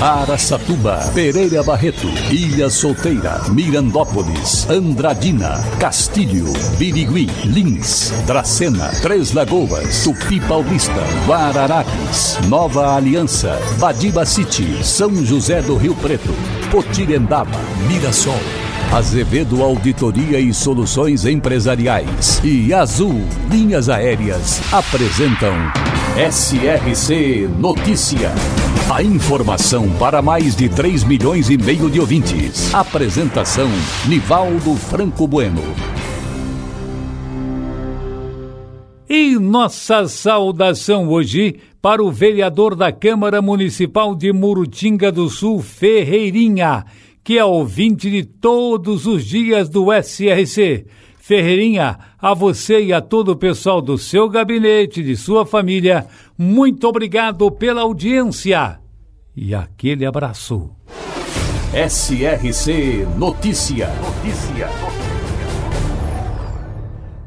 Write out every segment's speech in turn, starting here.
Araçatuba, Pereira Barreto, Ilha Solteira, Mirandópolis, Andradina, Castilho, Birigui, Lins, Dracena, Três Lagoas, Tupi Paulista, Guararapes, Nova Aliança, Badiba City, São José do Rio Preto, Potirendaba, Mirassol. Azevedo Auditoria e Soluções Empresariais e Azul Linhas Aéreas apresentam SRC Notícia. A informação para mais de 3 milhões e meio de ouvintes. Apresentação Nivaldo Franco Bueno. E nossa saudação hoje para o vereador da Câmara Municipal de Murutinga do Sul, Ferreirinha que é ouvinte de todos os dias do SRC. Ferreirinha, a você e a todo o pessoal do seu gabinete, de sua família, muito obrigado pela audiência. E aquele abraço. SRC Notícia. Notícia.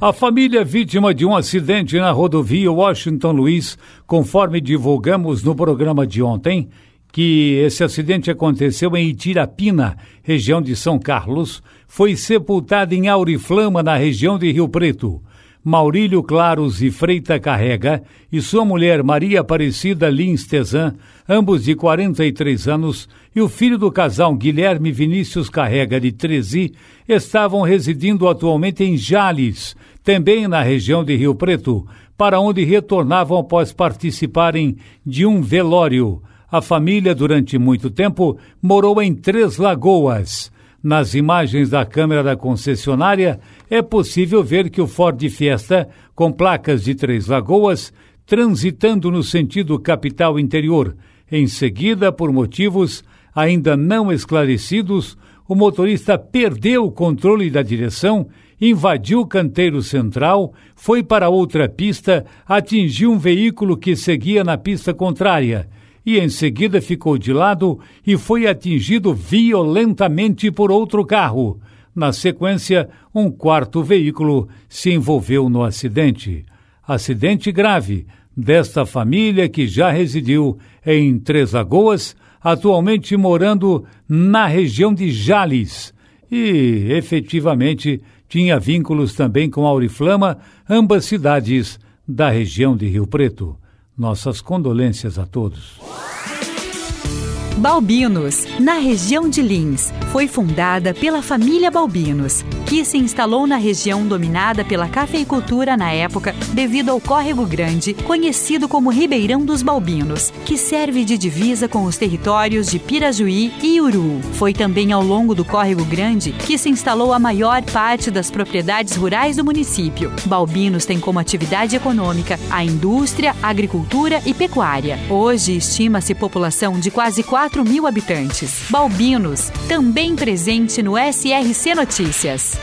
A família vítima de um acidente na rodovia Washington Luiz, conforme divulgamos no programa de ontem, que esse acidente aconteceu em Itirapina, região de São Carlos, foi sepultado em Auriflama, na região de Rio Preto. Maurílio Claros e Freita Carrega e sua mulher Maria Aparecida Lins Tezan, ambos de 43 anos, e o filho do casal Guilherme Vinícius Carrega, de 13, estavam residindo atualmente em Jales, também na região de Rio Preto, para onde retornavam após participarem de um velório. A família, durante muito tempo, morou em Três Lagoas. Nas imagens da câmera da concessionária, é possível ver que o Ford Fiesta, com placas de Três Lagoas, transitando no sentido capital interior. Em seguida, por motivos ainda não esclarecidos, o motorista perdeu o controle da direção, invadiu o canteiro central, foi para outra pista, atingiu um veículo que seguia na pista contrária e em seguida ficou de lado e foi atingido violentamente por outro carro. Na sequência, um quarto veículo se envolveu no acidente. Acidente grave desta família que já residiu em Três Lagoas, atualmente morando na região de Jales. E, efetivamente, tinha vínculos também com Auriflama, ambas cidades da região de Rio Preto. Nossas condolências a todos. Balbinos, na região de Lins, foi fundada pela família Balbinos, que se instalou na região dominada pela cafeicultura na época devido ao Córrego Grande, conhecido como Ribeirão dos Balbinos, que serve de divisa com os territórios de Pirajuí e Uru. Foi também ao longo do Córrego Grande que se instalou a maior parte das propriedades rurais do município. Balbinos tem como atividade econômica a indústria, agricultura e pecuária. Hoje estima-se população de quase 4 mil habitantes. Balbinos, também presente no SRC Notícias.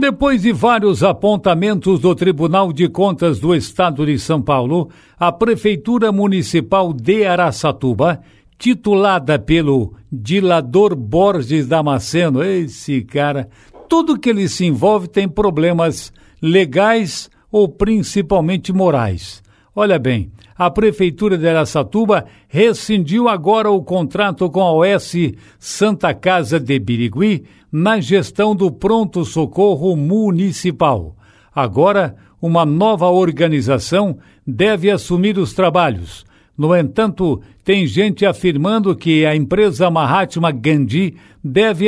Depois de vários apontamentos do Tribunal de Contas do Estado de São Paulo, a Prefeitura Municipal de Araçatuba, titulada pelo Dilador Borges Damasceno, esse cara, tudo que ele se envolve tem problemas legais ou principalmente morais. Olha bem, a Prefeitura de Araçatuba rescindiu agora o contrato com a OS Santa Casa de Birigui na gestão do Pronto Socorro Municipal. Agora, uma nova organização deve assumir os trabalhos. No entanto, tem gente afirmando que a empresa Mahatma Gandhi deve,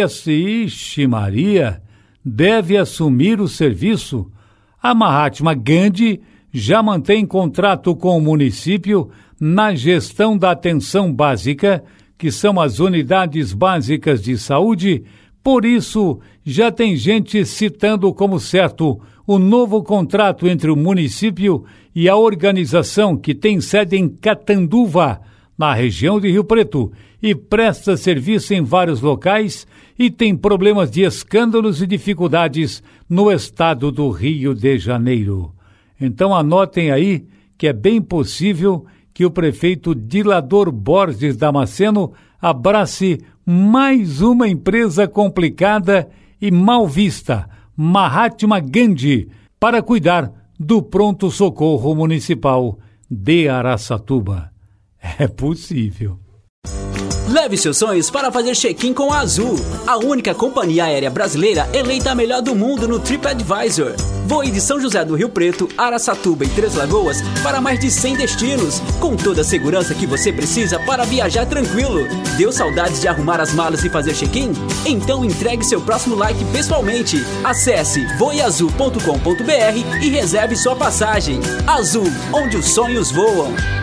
Maria, deve assumir o serviço. A Mahatma Gandhi já mantém contrato com o município na gestão da atenção básica, que são as unidades básicas de saúde, por isso já tem gente citando como certo o novo contrato entre o município e a organização que tem sede em Catanduva, na região de Rio Preto, e presta serviço em vários locais e tem problemas de escândalos e dificuldades no estado do Rio de Janeiro. Então anotem aí que é bem possível que o prefeito Dilador Borges Damasceno abrace mais uma empresa complicada e mal vista, Mahatma Gandhi, para cuidar do pronto-socorro municipal de Araçatuba. É possível. Leve seus sonhos para fazer check-in com a Azul, a única companhia aérea brasileira eleita a melhor do mundo no TripAdvisor. Voe de São José do Rio Preto, Araçatuba e Três Lagoas para mais de 100 destinos, com toda a segurança que você precisa para viajar tranquilo. Deu saudades de arrumar as malas e fazer check-in? Então entregue seu próximo like pessoalmente. Acesse voeazul.com.br e reserve sua passagem. Azul, onde os sonhos voam.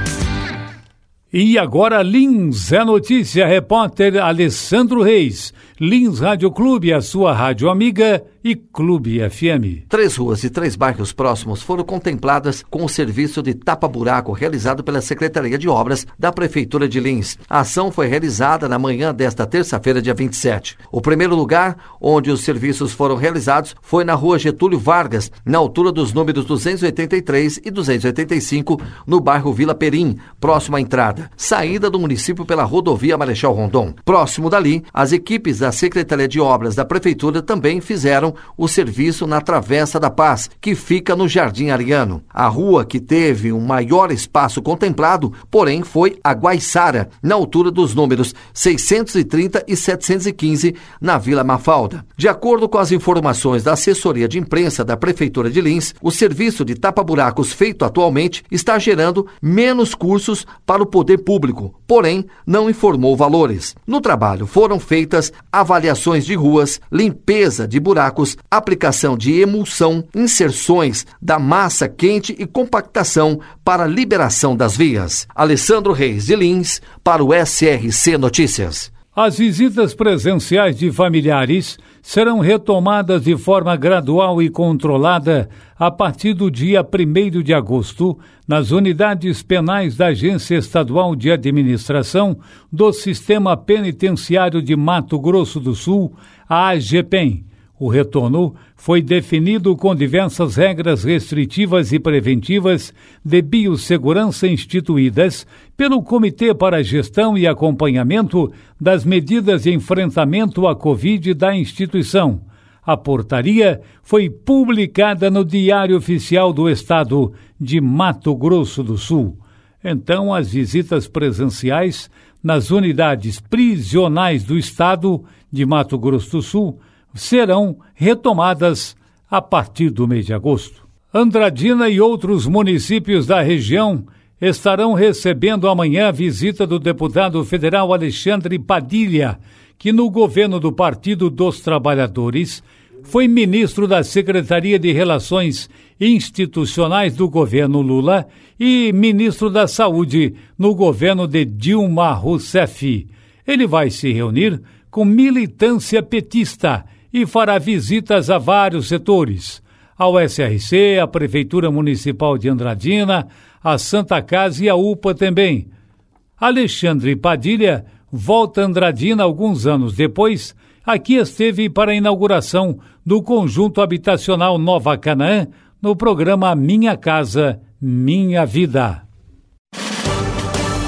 E agora Lins é notícia, repórter Alessandro Reis. Lins Rádio Clube, a sua rádio amiga e Clube FM. Três ruas e três bairros próximos foram contempladas com o serviço de tapa-buraco realizado pela Secretaria de Obras da Prefeitura de Lins. A ação foi realizada na manhã desta terça-feira, dia 27. O primeiro lugar onde os serviços foram realizados foi na rua Getúlio Vargas, na altura dos números 283 e 285, no bairro Vila Perim, próximo à entrada, saída do município pela rodovia Marechal Rondon. Próximo dali, as equipes da Secretaria de Obras da Prefeitura também fizeram o serviço na Travessa da Paz, que fica no Jardim Ariano. A rua que teve um maior espaço contemplado, porém, foi a Guaiçara, na altura dos números 630 e 715, na Vila Mafalda. De acordo com as informações da assessoria de imprensa da Prefeitura de Lins, o serviço de tapa-buracos feito atualmente está gerando menos cursos para o poder público, porém, não informou valores. No trabalho foram feitas avaliações de ruas, limpeza de buracos aplicação de emulsão, inserções da massa quente e compactação para liberação das vias. Alessandro Reis de Lins, para o SRC Notícias. As visitas presenciais de familiares serão retomadas de forma gradual e controlada a partir do dia 1 de agosto nas unidades penais da Agência Estadual de Administração do Sistema Penitenciário de Mato Grosso do Sul, a AGPEM o retorno foi definido com diversas regras restritivas e preventivas de biossegurança instituídas pelo Comitê para a Gestão e Acompanhamento das Medidas de Enfrentamento à Covid da instituição. A portaria foi publicada no Diário Oficial do Estado de Mato Grosso do Sul. Então, as visitas presenciais nas unidades prisionais do Estado de Mato Grosso do Sul serão retomadas a partir do mês de agosto. Andradina e outros municípios da região estarão recebendo amanhã a visita do deputado federal Alexandre Padilha, que no governo do Partido dos Trabalhadores foi ministro da Secretaria de Relações Institucionais do governo Lula e ministro da Saúde no governo de Dilma Rousseff. Ele vai se reunir com militância petista e fará visitas a vários setores, ao SRC, à Prefeitura Municipal de Andradina, à Santa Casa e à UPA também. Alexandre Padilha volta a Andradina alguns anos depois, aqui esteve para a inauguração do conjunto habitacional Nova Canaã no programa Minha Casa, Minha Vida.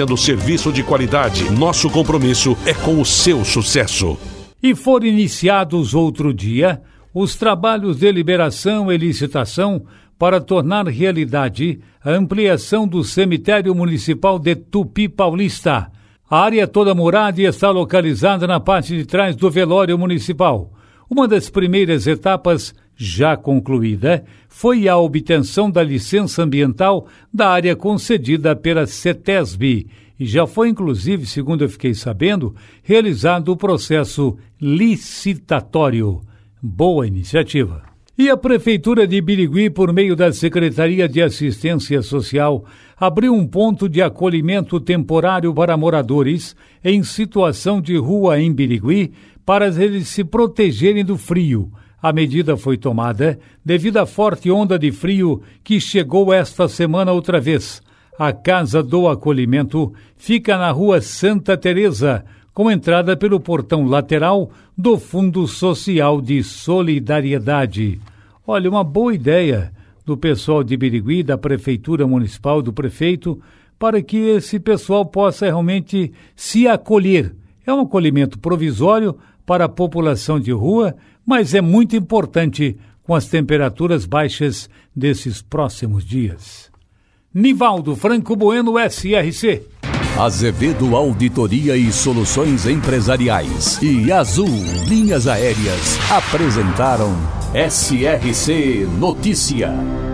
oferecendo serviço de qualidade. Nosso compromisso é com o seu sucesso. E foram iniciados outro dia os trabalhos de liberação e licitação para tornar realidade a ampliação do cemitério municipal de Tupi Paulista. A área toda morada está localizada na parte de trás do velório municipal. Uma das primeiras etapas já concluída foi a obtenção da licença ambiental da área concedida pela CETESB e já foi, inclusive, segundo eu fiquei sabendo, realizado o processo licitatório. Boa iniciativa. E a Prefeitura de Birigui, por meio da Secretaria de Assistência Social, abriu um ponto de acolhimento temporário para moradores em situação de rua em Birigui para eles se protegerem do frio a medida foi tomada devido à forte onda de frio que chegou esta semana outra vez. A Casa do Acolhimento fica na rua Santa Teresa, com entrada pelo portão lateral do Fundo Social de Solidariedade. Olha, uma boa ideia do pessoal de Birigui, da Prefeitura Municipal, do prefeito, para que esse pessoal possa realmente se acolher. É um acolhimento provisório para a população de rua, mas é muito importante com as temperaturas baixas desses próximos dias. Nivaldo Franco Bueno, SRC. Azevedo Auditoria e Soluções Empresariais e Azul Linhas Aéreas apresentaram SRC Notícia.